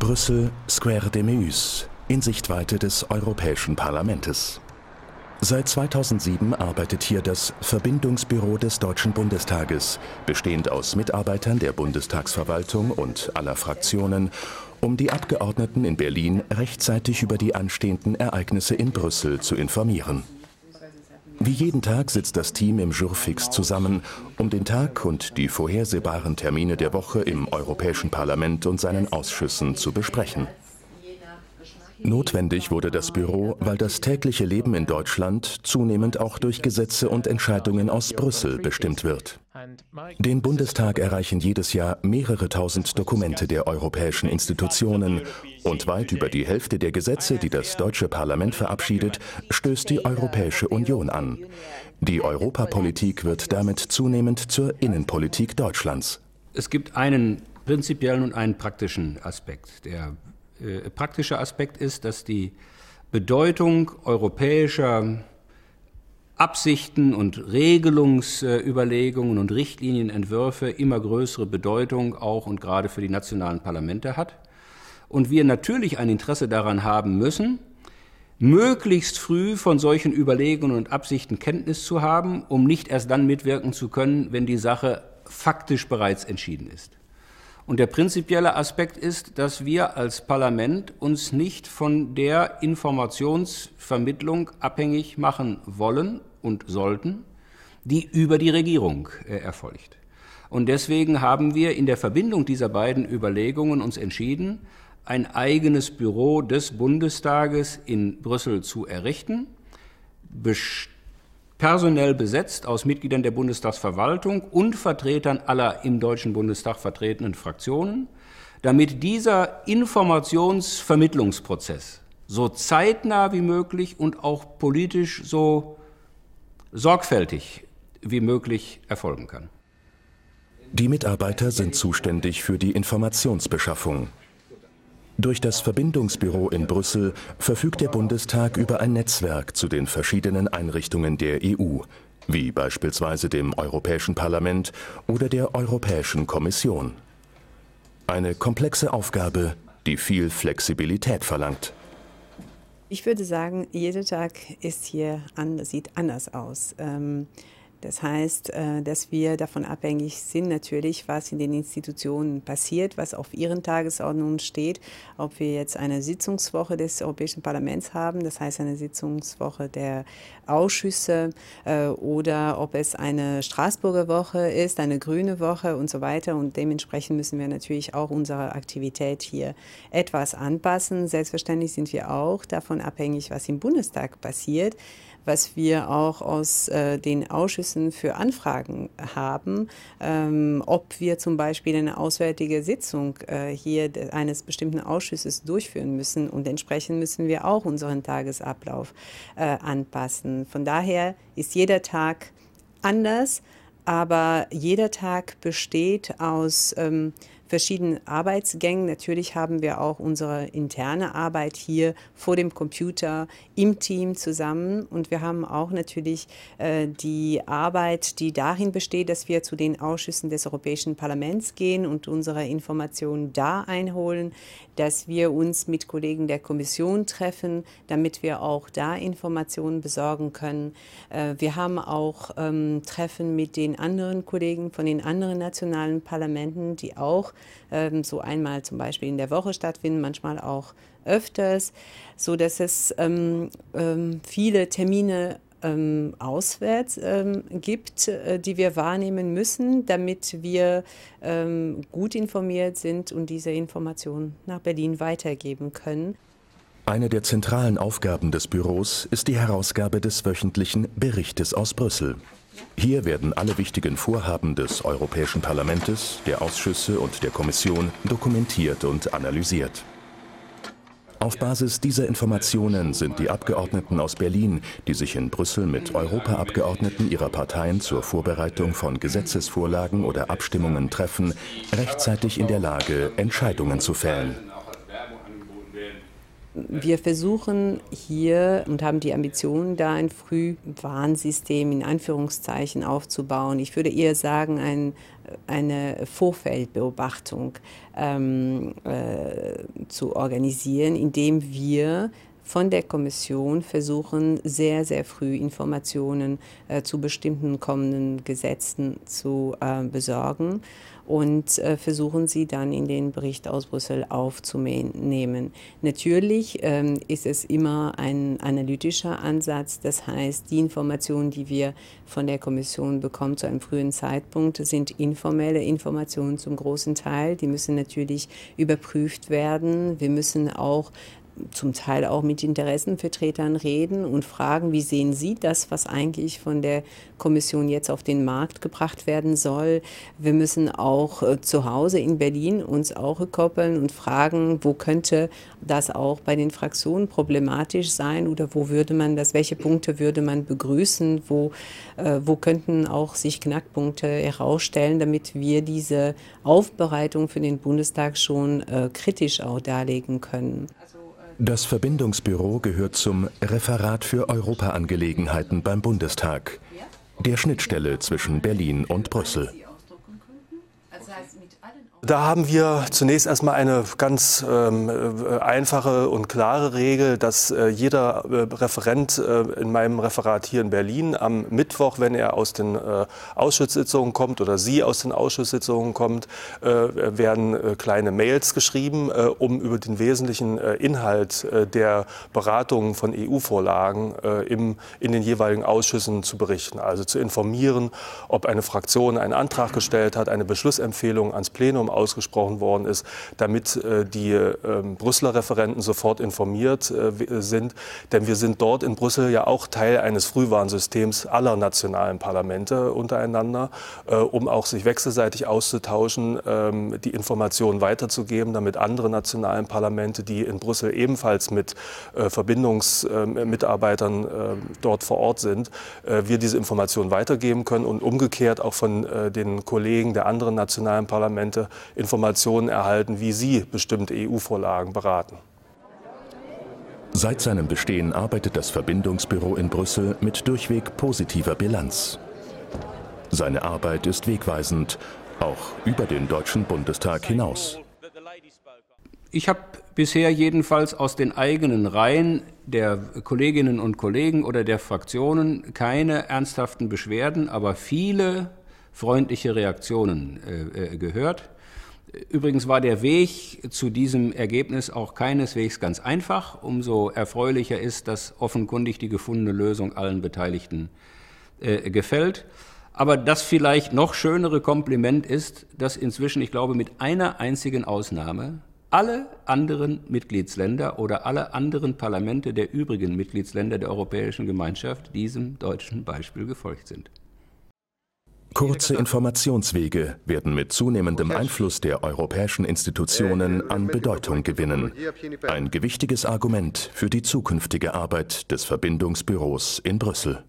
Brüssel, Square de Meuse, in Sichtweite des Europäischen Parlaments. Seit 2007 arbeitet hier das Verbindungsbüro des Deutschen Bundestages, bestehend aus Mitarbeitern der Bundestagsverwaltung und aller Fraktionen, um die Abgeordneten in Berlin rechtzeitig über die anstehenden Ereignisse in Brüssel zu informieren. Wie jeden Tag sitzt das Team im Jurfix zusammen, um den Tag und die vorhersehbaren Termine der Woche im Europäischen Parlament und seinen Ausschüssen zu besprechen. Notwendig wurde das Büro, weil das tägliche Leben in Deutschland zunehmend auch durch Gesetze und Entscheidungen aus Brüssel bestimmt wird. Den Bundestag erreichen jedes Jahr mehrere tausend Dokumente der europäischen Institutionen und weit über die Hälfte der Gesetze, die das deutsche Parlament verabschiedet, stößt die Europäische Union an. Die Europapolitik wird damit zunehmend zur Innenpolitik Deutschlands. Es gibt einen prinzipiellen und einen praktischen Aspekt. Der äh, praktische Aspekt ist, dass die Bedeutung europäischer Absichten und Regelungsüberlegungen und Richtlinienentwürfe immer größere Bedeutung auch und gerade für die nationalen Parlamente hat. Und wir natürlich ein Interesse daran haben müssen, möglichst früh von solchen Überlegungen und Absichten Kenntnis zu haben, um nicht erst dann mitwirken zu können, wenn die Sache faktisch bereits entschieden ist. Und der prinzipielle Aspekt ist, dass wir als Parlament uns nicht von der Informationsvermittlung abhängig machen wollen und sollten, die über die Regierung äh, erfolgt. Und deswegen haben wir in der Verbindung dieser beiden Überlegungen uns entschieden, ein eigenes Büro des Bundestages in Brüssel zu errichten, personell besetzt aus Mitgliedern der Bundestagsverwaltung und Vertretern aller im Deutschen Bundestag vertretenen Fraktionen, damit dieser Informationsvermittlungsprozess so zeitnah wie möglich und auch politisch so sorgfältig wie möglich erfolgen kann. Die Mitarbeiter sind zuständig für die Informationsbeschaffung. Durch das Verbindungsbüro in Brüssel verfügt der Bundestag über ein Netzwerk zu den verschiedenen Einrichtungen der EU, wie beispielsweise dem Europäischen Parlament oder der Europäischen Kommission. Eine komplexe Aufgabe, die viel Flexibilität verlangt. Ich würde sagen, jeder Tag ist hier an, sieht anders aus. Ähm das heißt, äh, dass wir davon abhängig sind, natürlich, was in den Institutionen passiert, was auf ihren Tagesordnungen steht. Ob wir jetzt eine Sitzungswoche des Europäischen Parlaments haben, das heißt eine Sitzungswoche der Ausschüsse, äh, oder ob es eine Straßburger Woche ist, eine grüne Woche und so weiter. Und dementsprechend müssen wir natürlich auch unsere Aktivität hier etwas anpassen. Selbstverständlich sind wir auch davon abhängig, was im Bundestag passiert was wir auch aus äh, den Ausschüssen für Anfragen haben, ähm, ob wir zum Beispiel eine auswärtige Sitzung äh, hier eines bestimmten Ausschusses durchführen müssen und entsprechend müssen wir auch unseren Tagesablauf äh, anpassen. Von daher ist jeder Tag anders, aber jeder Tag besteht aus ähm, verschiedenen Arbeitsgängen. Natürlich haben wir auch unsere interne Arbeit hier vor dem Computer im Team zusammen und wir haben auch natürlich äh, die Arbeit, die darin besteht, dass wir zu den Ausschüssen des Europäischen Parlaments gehen und unsere Informationen da einholen, dass wir uns mit Kollegen der Kommission treffen, damit wir auch da Informationen besorgen können. Äh, wir haben auch ähm, Treffen mit den anderen Kollegen von den anderen nationalen Parlamenten, die auch ähm, so einmal zum Beispiel in der Woche stattfinden, manchmal auch öfters, so dass es ähm, ähm, viele Termine ähm, auswärts ähm, gibt, äh, die wir wahrnehmen müssen, damit wir ähm, gut informiert sind und diese Informationen nach Berlin weitergeben können. Eine der zentralen Aufgaben des Büros ist die Herausgabe des wöchentlichen Berichtes aus Brüssel. Hier werden alle wichtigen Vorhaben des Europäischen Parlaments, der Ausschüsse und der Kommission dokumentiert und analysiert. Auf Basis dieser Informationen sind die Abgeordneten aus Berlin, die sich in Brüssel mit Europaabgeordneten ihrer Parteien zur Vorbereitung von Gesetzesvorlagen oder Abstimmungen treffen, rechtzeitig in der Lage, Entscheidungen zu fällen. Wir versuchen hier und haben die Ambition, da ein Frühwarnsystem in Anführungszeichen aufzubauen. Ich würde eher sagen, ein, eine Vorfeldbeobachtung ähm, äh, zu organisieren, indem wir von der Kommission versuchen, sehr, sehr früh Informationen äh, zu bestimmten kommenden Gesetzen zu äh, besorgen und äh, versuchen sie dann in den Bericht aus Brüssel aufzunehmen. Natürlich ähm, ist es immer ein analytischer Ansatz, das heißt, die Informationen, die wir von der Kommission bekommen zu einem frühen Zeitpunkt, sind informelle Informationen zum großen Teil. Die müssen natürlich überprüft werden. Wir müssen auch zum Teil auch mit Interessenvertretern reden und fragen, wie sehen Sie das, was eigentlich von der Kommission jetzt auf den Markt gebracht werden soll. Wir müssen auch äh, zu Hause in Berlin uns auch koppeln und fragen, wo könnte das auch bei den Fraktionen problematisch sein oder wo würde man das, welche Punkte würde man begrüßen, wo, äh, wo könnten auch sich Knackpunkte herausstellen, damit wir diese Aufbereitung für den Bundestag schon äh, kritisch auch darlegen können. Das Verbindungsbüro gehört zum Referat für Europaangelegenheiten beim Bundestag, der Schnittstelle zwischen Berlin und Brüssel. Da haben wir zunächst erstmal eine ganz ähm, äh, einfache und klare Regel, dass äh, jeder äh, Referent äh, in meinem Referat hier in Berlin am Mittwoch, wenn er aus den äh, Ausschusssitzungen kommt oder sie aus den Ausschusssitzungen kommt, äh, werden kleine Mails geschrieben, um über den wesentlichen Inhalt der Beratungen von EU-Vorlagen in den jeweiligen Ausschüssen zu berichten. Also zu informieren, ob eine Fraktion einen Antrag gestellt hat, eine Beschlussempfehlung ans Plenum ausgesprochen worden ist, damit äh, die äh, Brüsseler Referenten sofort informiert äh, sind. Denn wir sind dort in Brüssel ja auch Teil eines Frühwarnsystems aller nationalen Parlamente untereinander, äh, um auch sich wechselseitig auszutauschen, ähm, die Informationen weiterzugeben, damit andere nationalen Parlamente, die in Brüssel ebenfalls mit Verbindungsmitarbeitern ähm, dort vor Ort sind, wir diese Informationen weitergeben können und umgekehrt auch von den Kollegen der anderen nationalen Parlamente Informationen erhalten, wie sie bestimmte EU-Vorlagen beraten. Seit seinem Bestehen arbeitet das Verbindungsbüro in Brüssel mit durchweg positiver Bilanz. Seine Arbeit ist wegweisend, auch über den Deutschen Bundestag hinaus. Ich habe bisher jedenfalls aus den eigenen Reihen der Kolleginnen und Kollegen oder der Fraktionen keine ernsthaften Beschwerden, aber viele freundliche Reaktionen äh, äh gehört. Übrigens war der Weg zu diesem Ergebnis auch keineswegs ganz einfach. Umso erfreulicher ist, dass offenkundig die gefundene Lösung allen Beteiligten äh, gefällt. Aber das vielleicht noch schönere Kompliment ist, dass inzwischen, ich glaube, mit einer einzigen Ausnahme alle anderen Mitgliedsländer oder alle anderen Parlamente der übrigen Mitgliedsländer der Europäischen Gemeinschaft diesem deutschen Beispiel gefolgt sind. Kurze Informationswege werden mit zunehmendem Einfluss der europäischen Institutionen an Bedeutung gewinnen. Ein gewichtiges Argument für die zukünftige Arbeit des Verbindungsbüros in Brüssel.